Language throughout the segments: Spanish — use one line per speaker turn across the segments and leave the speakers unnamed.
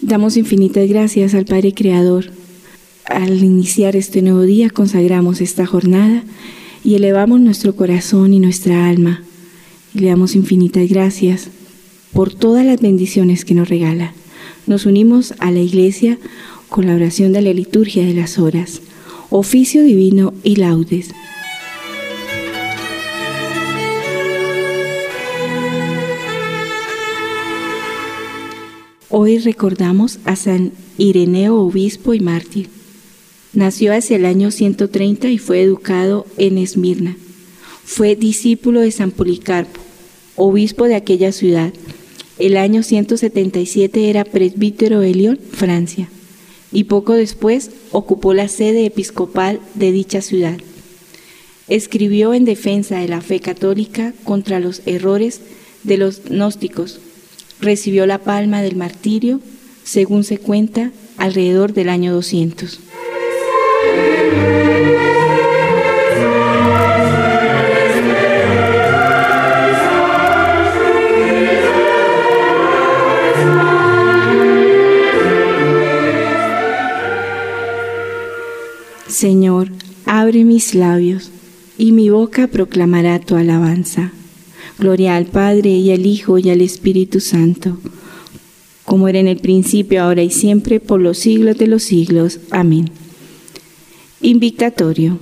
Damos infinitas gracias al Padre Creador. Al iniciar este nuevo día consagramos esta jornada y elevamos nuestro corazón y nuestra alma. Le damos infinitas gracias por todas las bendiciones que nos regala. Nos unimos a la iglesia con la oración de la liturgia de las horas, oficio divino y laudes. Hoy recordamos a San Ireneo, obispo y mártir. Nació hacia el año 130 y fue educado en Esmirna. Fue discípulo de San Policarpo, obispo de aquella ciudad. El año 177 era presbítero de León, Francia, y poco después ocupó la sede episcopal de dicha ciudad. Escribió en defensa de la fe católica contra los errores de los gnósticos recibió la palma del martirio, según se cuenta, alrededor del año 200. Señor, abre mis labios, y mi boca proclamará tu alabanza. Gloria al Padre y al Hijo y al Espíritu Santo, como era en el principio, ahora y siempre, por los siglos de los siglos. Amén. Invictatorio.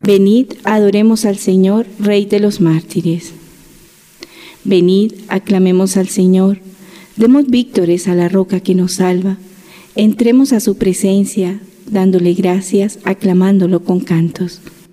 Venid, adoremos al Señor, Rey de los mártires. Venid, aclamemos al Señor, demos víctores a la roca que nos salva, entremos a su presencia, dándole gracias, aclamándolo con cantos.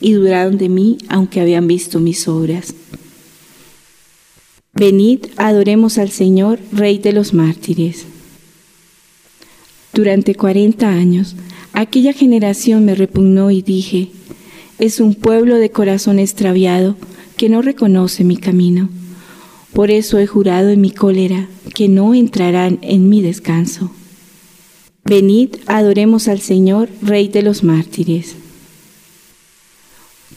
y duraron de mí aunque habían visto mis obras. Venid, adoremos al Señor, Rey de los mártires. Durante cuarenta años, aquella generación me repugnó y dije, es un pueblo de corazón extraviado que no reconoce mi camino. Por eso he jurado en mi cólera que no entrarán en mi descanso. Venid, adoremos al Señor, Rey de los mártires.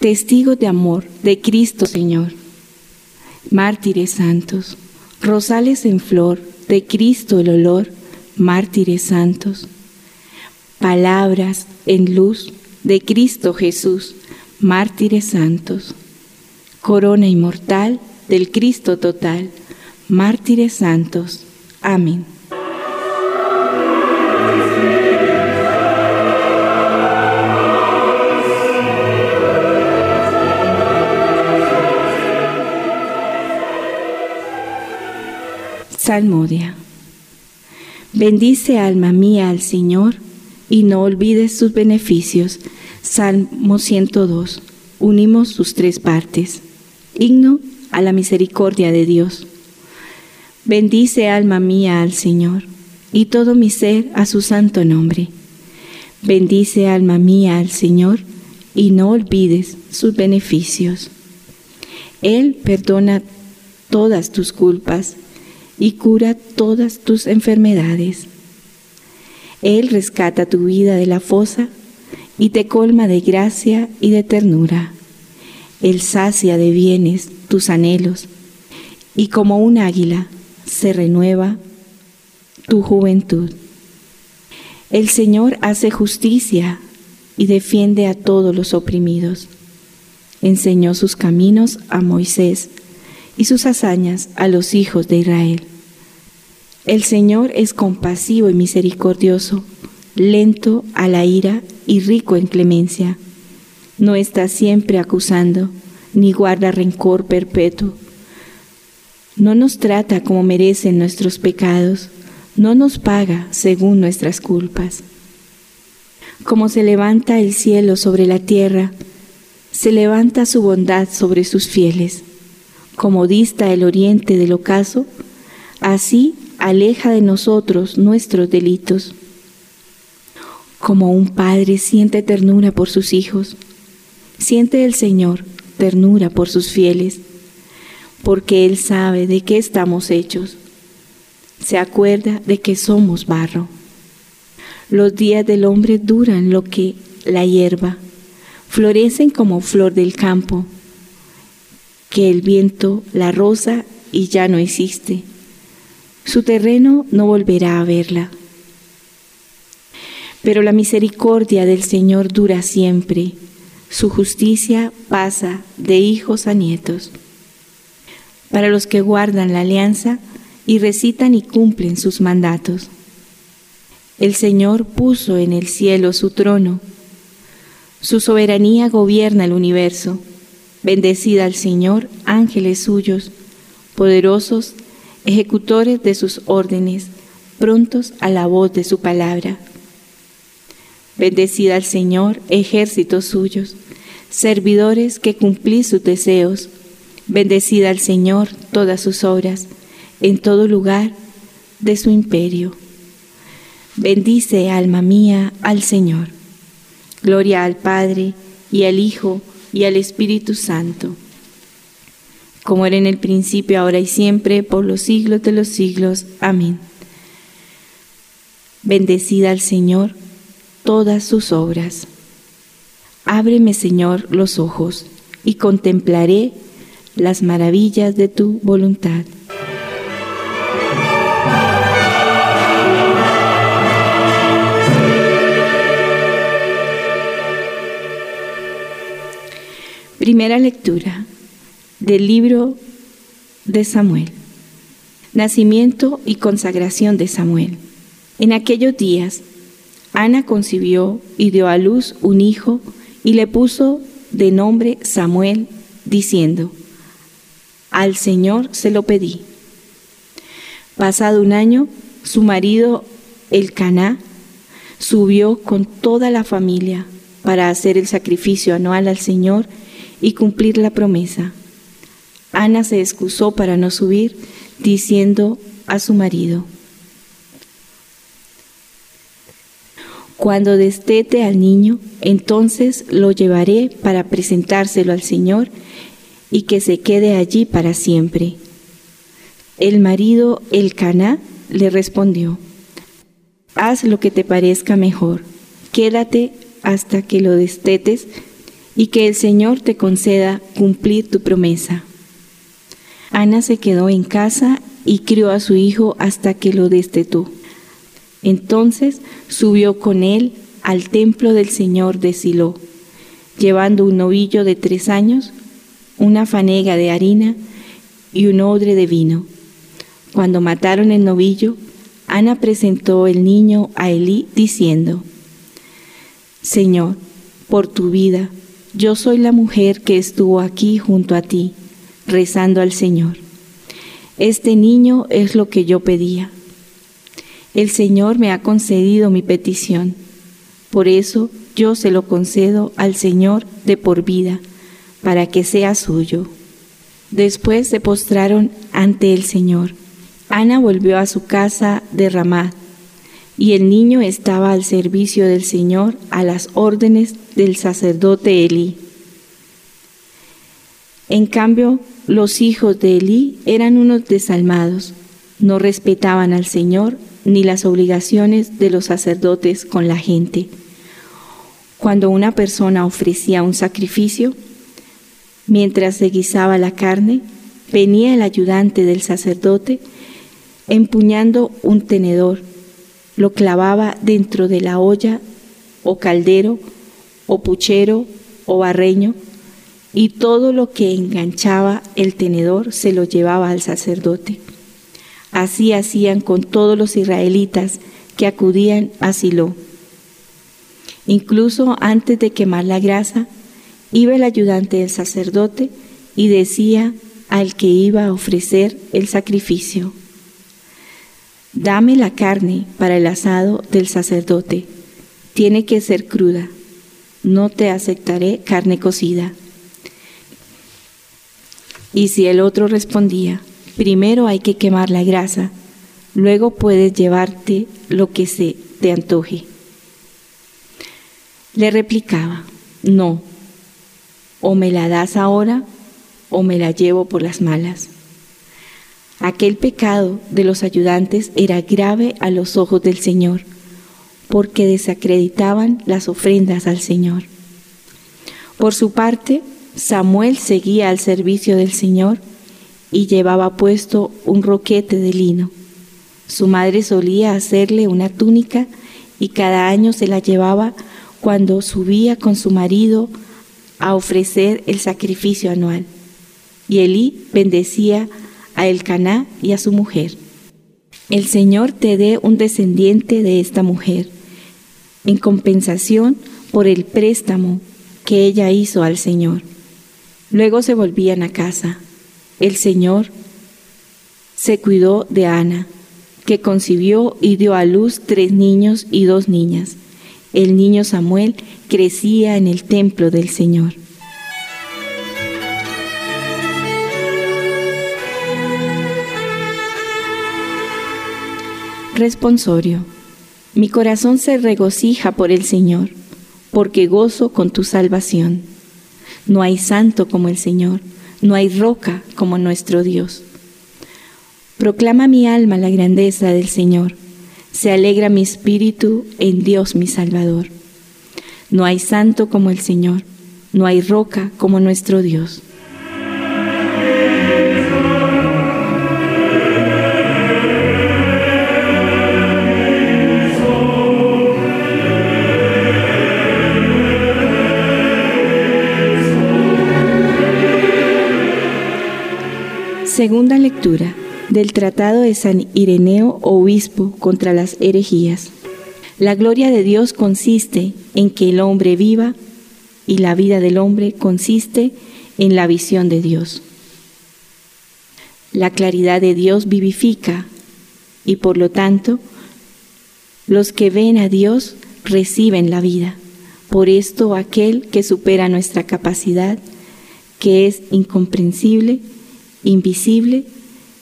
testigos de amor de Cristo Señor, mártires santos, rosales en flor de Cristo el olor, mártires santos, palabras en luz de Cristo Jesús, mártires santos, corona inmortal del Cristo total, mártires santos. Amén. Bendice alma mía al Señor y no olvides sus beneficios. Salmo 102. Unimos sus tres partes. Himno a la misericordia de Dios. Bendice alma mía al Señor y todo mi ser a su santo nombre. Bendice alma mía al Señor y no olvides sus beneficios. Él perdona todas tus culpas y cura todas tus enfermedades. Él rescata tu vida de la fosa y te colma de gracia y de ternura. Él sacia de bienes tus anhelos y como un águila se renueva tu juventud. El Señor hace justicia y defiende a todos los oprimidos. Enseñó sus caminos a Moisés y sus hazañas a los hijos de Israel. El Señor es compasivo y misericordioso, lento a la ira y rico en clemencia. No está siempre acusando, ni guarda rencor perpetuo. No nos trata como merecen nuestros pecados, no nos paga según nuestras culpas. Como se levanta el cielo sobre la tierra, se levanta su bondad sobre sus fieles. Como dista el oriente del ocaso, así aleja de nosotros nuestros delitos. Como un padre siente ternura por sus hijos, siente el Señor ternura por sus fieles, porque Él sabe de qué estamos hechos. Se acuerda de que somos barro. Los días del hombre duran lo que la hierba, florecen como flor del campo, que el viento la rosa y ya no existe. Su terreno no volverá a verla. Pero la misericordia del Señor dura siempre, su justicia pasa de hijos a nietos. Para los que guardan la alianza y recitan y cumplen sus mandatos. El Señor puso en el cielo su trono. Su soberanía gobierna el universo. Bendecida al Señor, ángeles suyos, poderosos, ejecutores de sus órdenes, prontos a la voz de su palabra. Bendecida al Señor, ejércitos suyos, servidores que cumplís sus deseos. Bendecida al Señor todas sus obras, en todo lugar de su imperio. Bendice, alma mía, al Señor. Gloria al Padre, y al Hijo, y al Espíritu Santo, como era en el principio, ahora y siempre, por los siglos de los siglos. Amén. Bendecida al Señor todas sus obras. Ábreme, Señor, los ojos, y contemplaré las maravillas de tu voluntad. Primera lectura del libro de Samuel. Nacimiento y consagración de Samuel. En aquellos días, Ana concibió y dio a luz un hijo y le puso de nombre Samuel, diciendo, Al Señor se lo pedí. Pasado un año, su marido, el Caná, subió con toda la familia para hacer el sacrificio anual al Señor y cumplir la promesa. Ana se excusó para no subir, diciendo a su marido, Cuando destete al niño, entonces lo llevaré para presentárselo al Señor y que se quede allí para siempre. El marido, el Caná, le respondió, Haz lo que te parezca mejor, quédate hasta que lo destetes y que el Señor te conceda cumplir tu promesa. Ana se quedó en casa y crió a su hijo hasta que lo destetó. Entonces subió con él al templo del Señor de Silo, llevando un novillo de tres años, una fanega de harina y un odre de vino. Cuando mataron el novillo, Ana presentó el niño a Elí diciendo, Señor, por tu vida, yo soy la mujer que estuvo aquí junto a ti, rezando al Señor. Este niño es lo que yo pedía. El Señor me ha concedido mi petición. Por eso yo se lo concedo al Señor de por vida, para que sea suyo. Después se postraron ante el Señor. Ana volvió a su casa de Ramá, y el niño estaba al servicio del Señor a las órdenes del sacerdote Elí. En cambio, los hijos de Elí eran unos desalmados, no respetaban al Señor ni las obligaciones de los sacerdotes con la gente. Cuando una persona ofrecía un sacrificio, mientras se guisaba la carne, venía el ayudante del sacerdote empuñando un tenedor, lo clavaba dentro de la olla o caldero o puchero o barreño y todo lo que enganchaba el tenedor se lo llevaba al sacerdote. Así hacían con todos los israelitas que acudían a Silo. Incluso antes de quemar la grasa, iba el ayudante del sacerdote y decía al que iba a ofrecer el sacrificio, Dame la carne para el asado del sacerdote, tiene que ser cruda, no te aceptaré carne cocida. Y si el otro respondía, primero hay que quemar la grasa, luego puedes llevarte lo que se te antoje. Le replicaba, no, o me la das ahora o me la llevo por las malas. Aquel pecado de los ayudantes era grave a los ojos del Señor, porque desacreditaban las ofrendas al Señor. Por su parte, Samuel seguía al servicio del Señor y llevaba puesto un roquete de lino. Su madre solía hacerle una túnica y cada año se la llevaba cuando subía con su marido a ofrecer el sacrificio anual. Y Elí bendecía a Elcaná y a su mujer. El Señor te dé un descendiente de esta mujer, en compensación por el préstamo que ella hizo al Señor. Luego se volvían a casa. El Señor se cuidó de Ana, que concibió y dio a luz tres niños y dos niñas. El niño Samuel crecía en el templo del Señor. Responsorio. Mi corazón se regocija por el Señor, porque gozo con tu salvación. No hay santo como el Señor, no hay roca como nuestro Dios. Proclama mi alma la grandeza del Señor, se alegra mi espíritu en Dios mi Salvador. No hay santo como el Señor, no hay roca como nuestro Dios. Segunda lectura del Tratado de San Ireneo, obispo contra las herejías. La gloria de Dios consiste en que el hombre viva y la vida del hombre consiste en la visión de Dios. La claridad de Dios vivifica y por lo tanto los que ven a Dios reciben la vida. Por esto aquel que supera nuestra capacidad, que es incomprensible, invisible,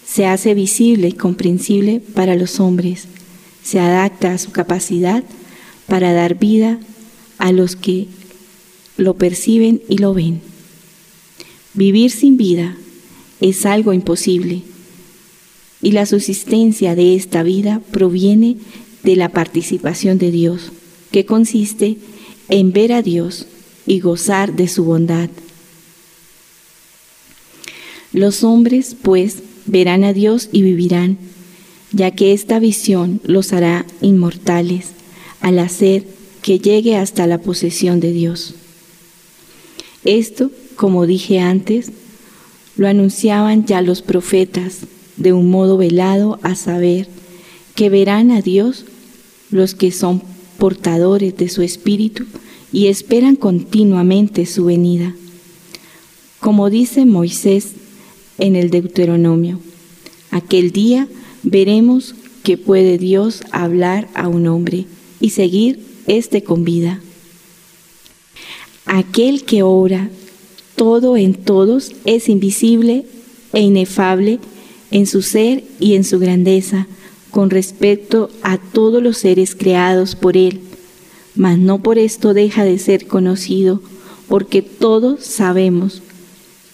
se hace visible y comprensible para los hombres, se adapta a su capacidad para dar vida a los que lo perciben y lo ven. Vivir sin vida es algo imposible y la subsistencia de esta vida proviene de la participación de Dios, que consiste en ver a Dios y gozar de su bondad los hombres, pues, verán a Dios y vivirán, ya que esta visión los hará inmortales al hacer que llegue hasta la posesión de Dios. Esto, como dije antes, lo anunciaban ya los profetas de un modo velado a saber que verán a Dios los que son portadores de su espíritu y esperan continuamente su venida. Como dice Moisés en el Deuteronomio. Aquel día veremos que puede Dios hablar a un hombre y seguir este con vida. Aquel que obra todo en todos es invisible e inefable en su ser y en su grandeza con respecto a todos los seres creados por él, mas no por esto deja de ser conocido, porque todos sabemos,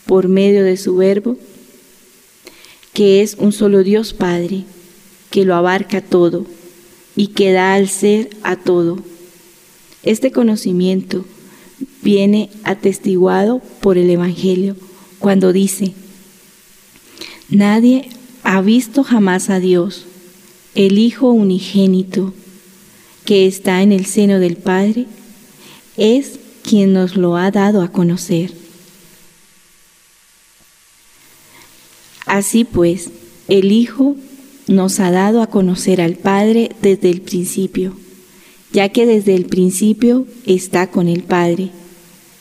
por medio de su verbo, que es un solo Dios Padre, que lo abarca todo y que da al ser a todo. Este conocimiento viene atestiguado por el Evangelio cuando dice, nadie ha visto jamás a Dios, el Hijo unigénito que está en el seno del Padre, es quien nos lo ha dado a conocer. Así pues, el Hijo nos ha dado a conocer al Padre desde el principio, ya que desde el principio está con el Padre.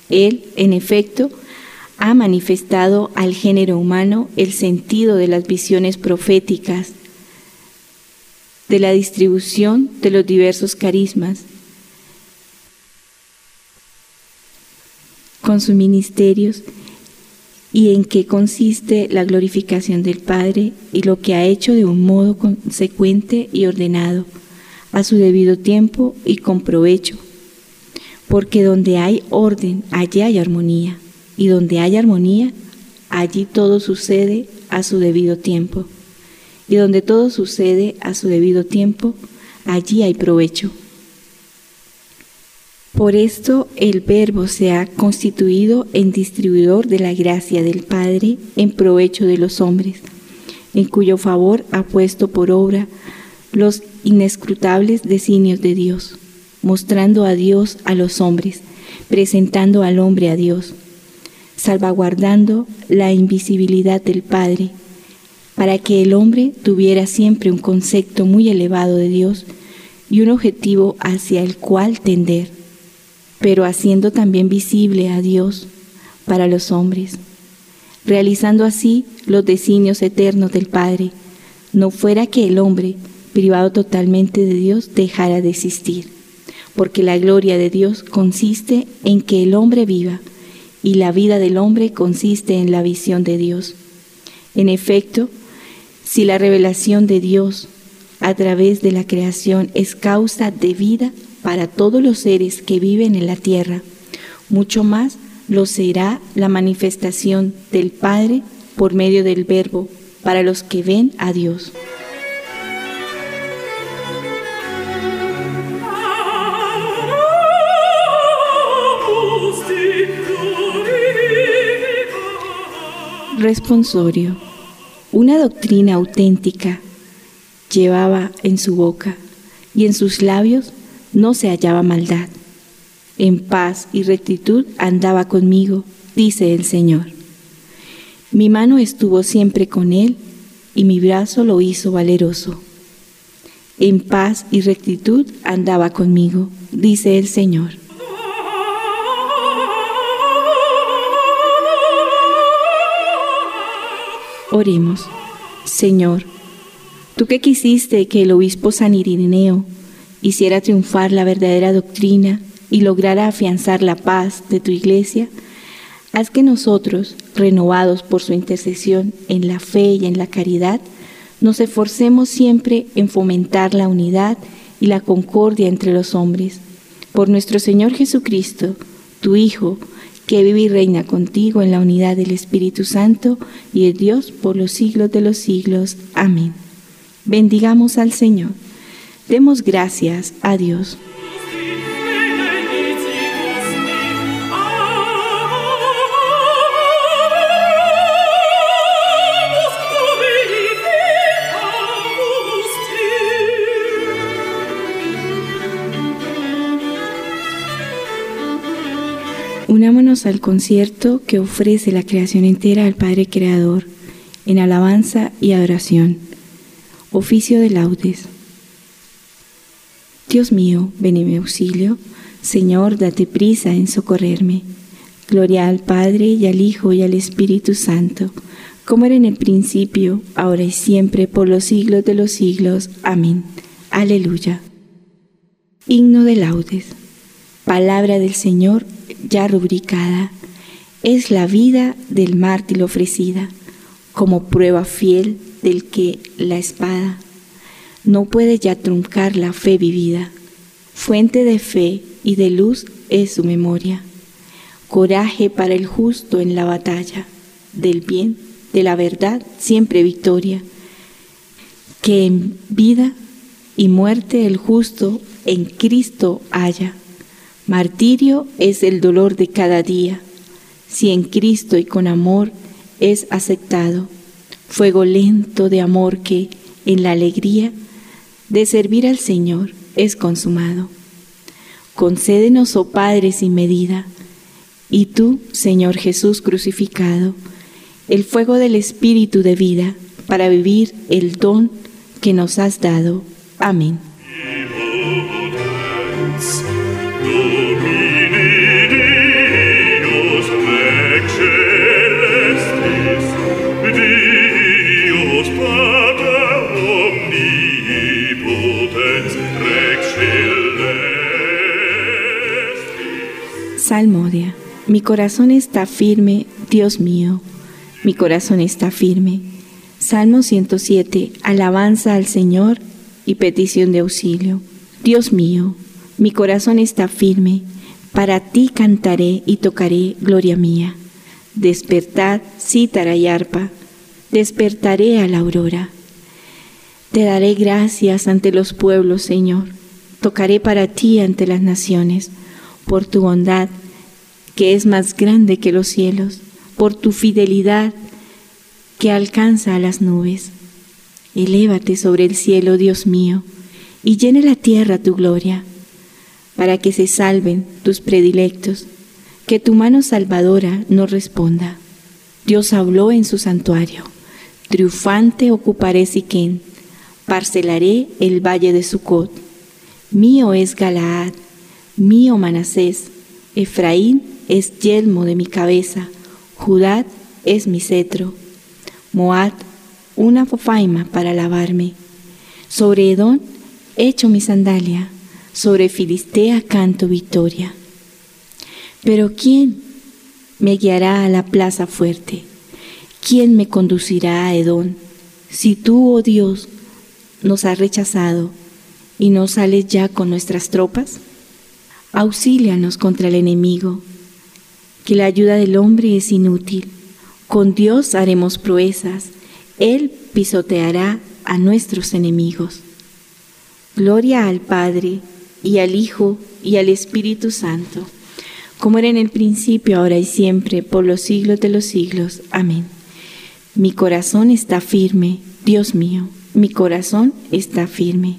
Él, en efecto, ha manifestado al género humano el sentido de las visiones proféticas, de la distribución de los diversos carismas, con sus ministerios y en qué consiste la glorificación del Padre y lo que ha hecho de un modo consecuente y ordenado, a su debido tiempo y con provecho. Porque donde hay orden, allí hay armonía, y donde hay armonía, allí todo sucede a su debido tiempo. Y donde todo sucede a su debido tiempo, allí hay provecho. Por esto el Verbo se ha constituido en distribuidor de la gracia del Padre en provecho de los hombres, en cuyo favor ha puesto por obra los inescrutables designios de Dios, mostrando a Dios a los hombres, presentando al hombre a Dios, salvaguardando la invisibilidad del Padre, para que el hombre tuviera siempre un concepto muy elevado de Dios y un objetivo hacia el cual tender pero haciendo también visible a Dios para los hombres, realizando así los designios eternos del Padre, no fuera que el hombre, privado totalmente de Dios, dejara de existir, porque la gloria de Dios consiste en que el hombre viva, y la vida del hombre consiste en la visión de Dios. En efecto, si la revelación de Dios a través de la creación es causa de vida, para todos los seres que viven en la tierra, mucho más lo será la manifestación del Padre por medio del Verbo para los que ven a Dios. Responsorio. Una doctrina auténtica llevaba en su boca y en sus labios no se hallaba maldad. En paz y rectitud andaba conmigo, dice el Señor. Mi mano estuvo siempre con él y mi brazo lo hizo valeroso. En paz y rectitud andaba conmigo, dice el Señor. Oremos, Señor, tú que quisiste que el obispo San Irineo hiciera triunfar la verdadera doctrina y lograra afianzar la paz de tu iglesia, haz que nosotros, renovados por su intercesión en la fe y en la caridad, nos esforcemos siempre en fomentar la unidad y la concordia entre los hombres. Por nuestro Señor Jesucristo, tu Hijo, que vive y reina contigo en la unidad del Espíritu Santo y de Dios por los siglos de los siglos. Amén. Bendigamos al Señor. Demos gracias a Dios. Unámonos al concierto que ofrece la creación entera al Padre Creador en alabanza y adoración. Oficio de laudes. Dios mío, ven en mi auxilio. Señor, date prisa en socorrerme. Gloria al Padre y al Hijo y al Espíritu Santo, como era en el principio, ahora y siempre, por los siglos de los siglos. Amén. Aleluya. Himno de laudes. Palabra del Señor ya rubricada. Es la vida del mártir ofrecida, como prueba fiel del que la espada no puede ya truncar la fe vivida. Fuente de fe y de luz es su memoria. Coraje para el justo en la batalla, del bien, de la verdad, siempre victoria. Que en vida y muerte el justo en Cristo haya, Martirio es el dolor de cada día, si en Cristo y con amor es aceptado. Fuego lento de amor que, en la alegría de servir al Señor, es consumado. Concédenos, oh Padre, sin medida, y tú, Señor Jesús crucificado, el fuego del Espíritu de vida para vivir el don que nos has dado. Amén. Salmodia. Mi corazón está firme, Dios mío. Mi corazón está firme. Salmo 107. Alabanza al Señor y petición de auxilio. Dios mío, mi corazón está firme. Para ti cantaré y tocaré gloria mía. Despertad, cítara y arpa. Despertaré a la aurora. Te daré gracias ante los pueblos, Señor. Tocaré para ti ante las naciones por tu bondad, que es más grande que los cielos, por tu fidelidad, que alcanza a las nubes. Elévate sobre el cielo, Dios mío, y llene la tierra tu gloria, para que se salven tus predilectos, que tu mano salvadora no responda. Dios habló en su santuario, triunfante ocuparé Siquén, parcelaré el valle de Sucot. Mío es Galaad, Mío Manasés, Efraín es yelmo de mi cabeza, Judá es mi cetro, Moab una fofaima para lavarme. Sobre Edón echo mi sandalia, sobre Filistea canto victoria. Pero ¿quién me guiará a la plaza fuerte? ¿Quién me conducirá a Edón? Si tú, oh Dios, nos has rechazado y no sales ya con nuestras tropas? Auxílianos contra el enemigo, que la ayuda del hombre es inútil. Con Dios haremos proezas, Él pisoteará a nuestros enemigos. Gloria al Padre, y al Hijo, y al Espíritu Santo, como era en el principio, ahora y siempre, por los siglos de los siglos. Amén. Mi corazón está firme, Dios mío, mi corazón está firme.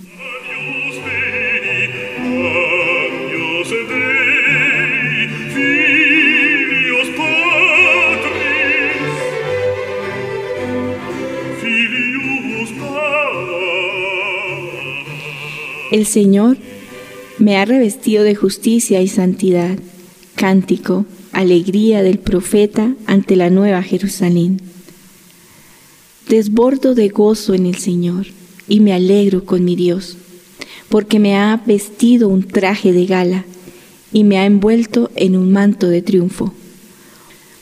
El Señor me ha revestido de justicia y santidad, cántico, alegría del profeta ante la nueva Jerusalén. Desbordo de gozo en el Señor y me alegro con mi Dios, porque me ha vestido un traje de gala y me ha envuelto en un manto de triunfo,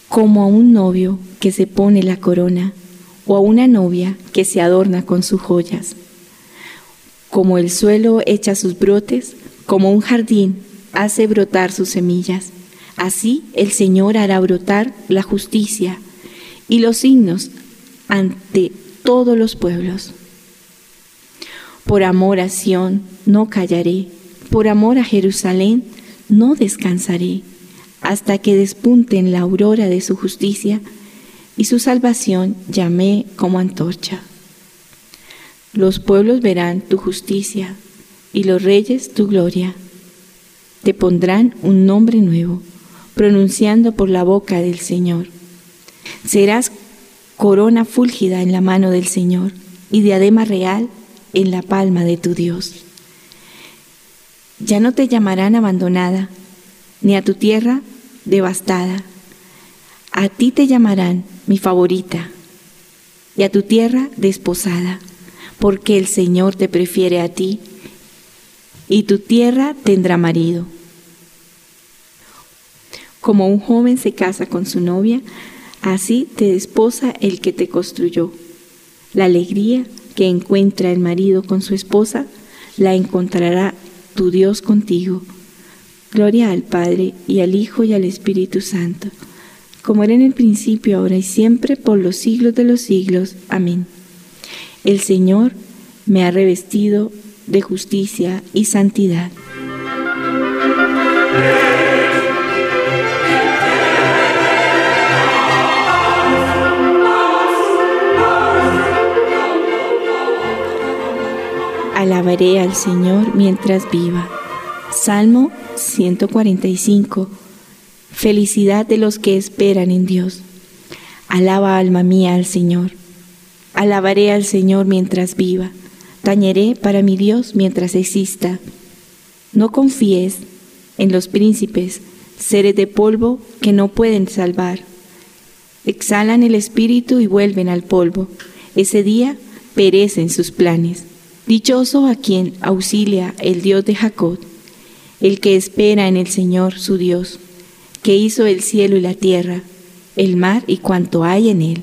como a un novio que se pone la corona o a una novia que se adorna con sus joyas como el suelo echa sus brotes, como un jardín hace brotar sus semillas. Así el Señor hará brotar la justicia y los signos ante todos los pueblos. Por amor a Sión no callaré, por amor a Jerusalén no descansaré, hasta que despunten la aurora de su justicia y su salvación llamé como antorcha. Los pueblos verán tu justicia y los reyes tu gloria. Te pondrán un nombre nuevo, pronunciando por la boca del Señor. Serás corona fúlgida en la mano del Señor y diadema real en la palma de tu Dios. Ya no te llamarán abandonada, ni a tu tierra devastada. A ti te llamarán mi favorita, y a tu tierra desposada porque el Señor te prefiere a ti, y tu tierra tendrá marido. Como un joven se casa con su novia, así te desposa el que te construyó. La alegría que encuentra el marido con su esposa, la encontrará tu Dios contigo. Gloria al Padre y al Hijo y al Espíritu Santo, como era en el principio, ahora y siempre, por los siglos de los siglos. Amén. El Señor me ha revestido de justicia y santidad. Alabaré al Señor mientras viva. Salmo 145. Felicidad de los que esperan en Dios. Alaba alma mía al Señor. Alabaré al Señor mientras viva. Tañeré para mi Dios mientras exista. No confíes en los príncipes, seres de polvo que no pueden salvar. Exhalan el espíritu y vuelven al polvo. Ese día perecen sus planes. Dichoso a quien auxilia el Dios de Jacob, el que espera en el Señor su Dios, que hizo el cielo y la tierra, el mar y cuanto hay en él,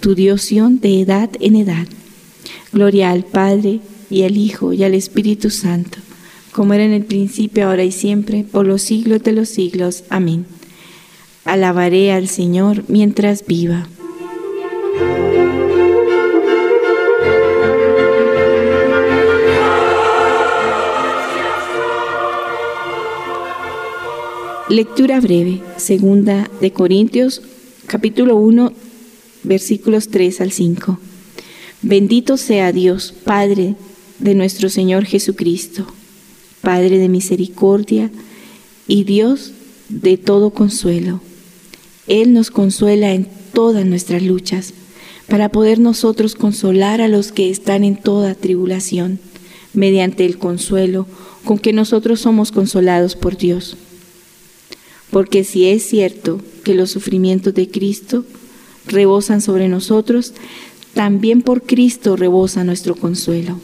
tu Dios de edad en edad. Gloria al Padre, y al Hijo, y al Espíritu Santo, como era en el principio, ahora y siempre, por los siglos de los siglos. Amén. Alabaré al Señor mientras viva. Lectura breve, segunda de Corintios, capítulo 1, versículos 3 al 5. Bendito sea Dios, Padre de nuestro Señor Jesucristo, Padre de misericordia y Dios de todo consuelo. Él nos consuela en todas nuestras luchas, para poder nosotros consolar a los que están en toda tribulación, mediante el consuelo con que nosotros somos consolados por Dios porque si es cierto que los sufrimientos de Cristo rebosan sobre nosotros, también por Cristo rebosa nuestro consuelo.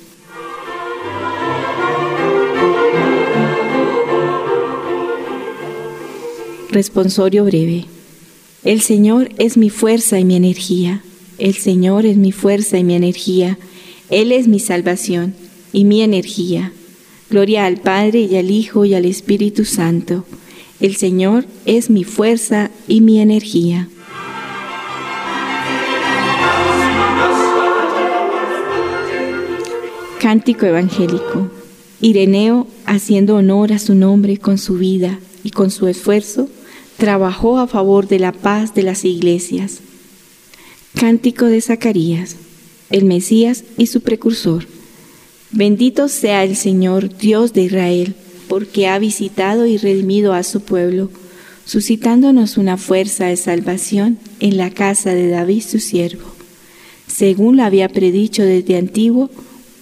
Responsorio breve. El Señor es mi fuerza y mi energía. El Señor es mi fuerza y mi energía. Él es mi salvación y mi energía. Gloria al Padre y al Hijo y al Espíritu Santo el Señor es mi fuerza y mi energía. Cántico evangélico. Ireneo, haciendo honor a su nombre con su vida y con su esfuerzo, trabajó a favor de la paz de las iglesias. Cántico de Zacarías, el Mesías y su precursor. Bendito sea el Señor, Dios de Israel porque ha visitado y redimido a su pueblo, suscitándonos una fuerza de salvación en la casa de David su siervo, según lo había predicho desde antiguo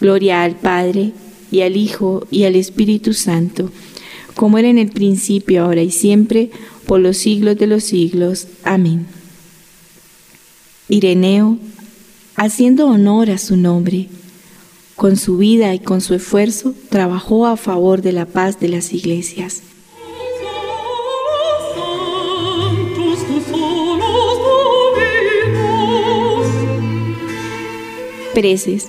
Gloria al Padre, y al Hijo, y al Espíritu Santo, como era en el principio, ahora y siempre, por los siglos de los siglos. Amén. Ireneo, haciendo honor a su nombre, con su vida y con su esfuerzo, trabajó a favor de la paz de las iglesias. Preces.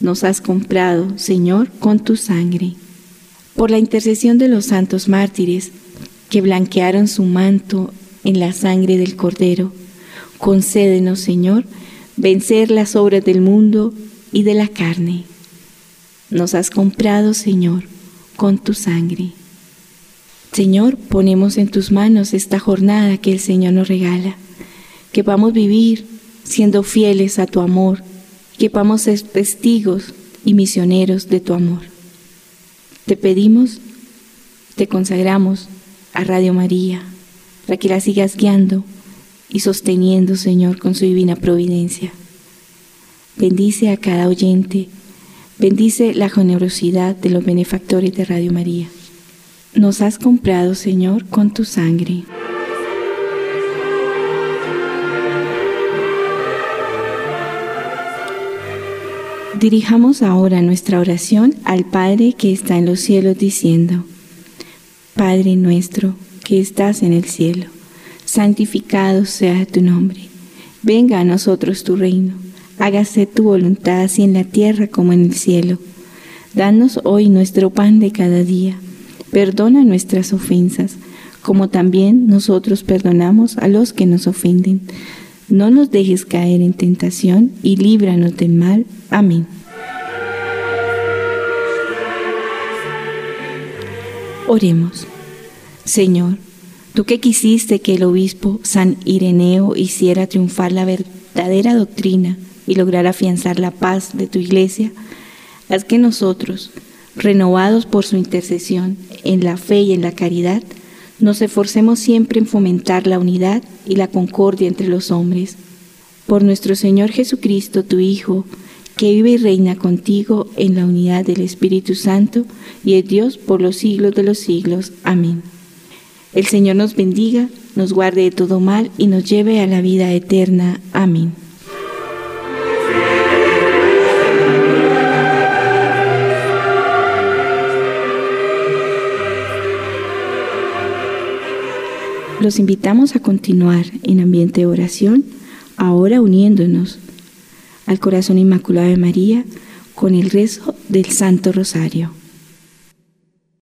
Nos has comprado, Señor, con tu sangre. Por la intercesión de los santos mártires que blanquearon su manto en la sangre del Cordero, concédenos, Señor, vencer las obras del mundo y de la carne nos has comprado, Señor, con tu sangre. Señor, ponemos en tus manos esta jornada que el Señor nos regala, que vamos a vivir siendo fieles a tu amor, que vamos ser testigos y misioneros de tu amor. Te pedimos, te consagramos a Radio María, para que la sigas guiando y sosteniendo, Señor, con su divina providencia. Bendice a cada oyente Bendice la generosidad de los benefactores de Radio María. Nos has comprado, Señor, con tu sangre. Dirijamos ahora nuestra oración al Padre que está en los cielos diciendo, Padre nuestro que estás en el cielo, santificado sea tu nombre, venga a nosotros tu reino hágase tu voluntad así en la tierra como en el cielo. Danos hoy nuestro pan de cada día. Perdona nuestras ofensas, como también nosotros perdonamos a los que nos ofenden. No nos dejes caer en tentación y líbranos del mal. Amén. Oremos. Señor, tú que quisiste que el obispo San Ireneo hiciera triunfar la verdadera doctrina, y lograr afianzar la paz de tu iglesia, haz que nosotros, renovados por su intercesión en la fe y en la caridad, nos esforcemos siempre en fomentar la unidad y la concordia entre los hombres. Por nuestro Señor Jesucristo, tu Hijo, que vive y reina contigo en la unidad del Espíritu Santo y es Dios por los siglos de los siglos. Amén. El Señor nos bendiga, nos guarde de todo mal y nos lleve a la vida eterna. Amén. Los invitamos a continuar en ambiente de oración, ahora uniéndonos al corazón inmaculado de María con el rezo del Santo Rosario.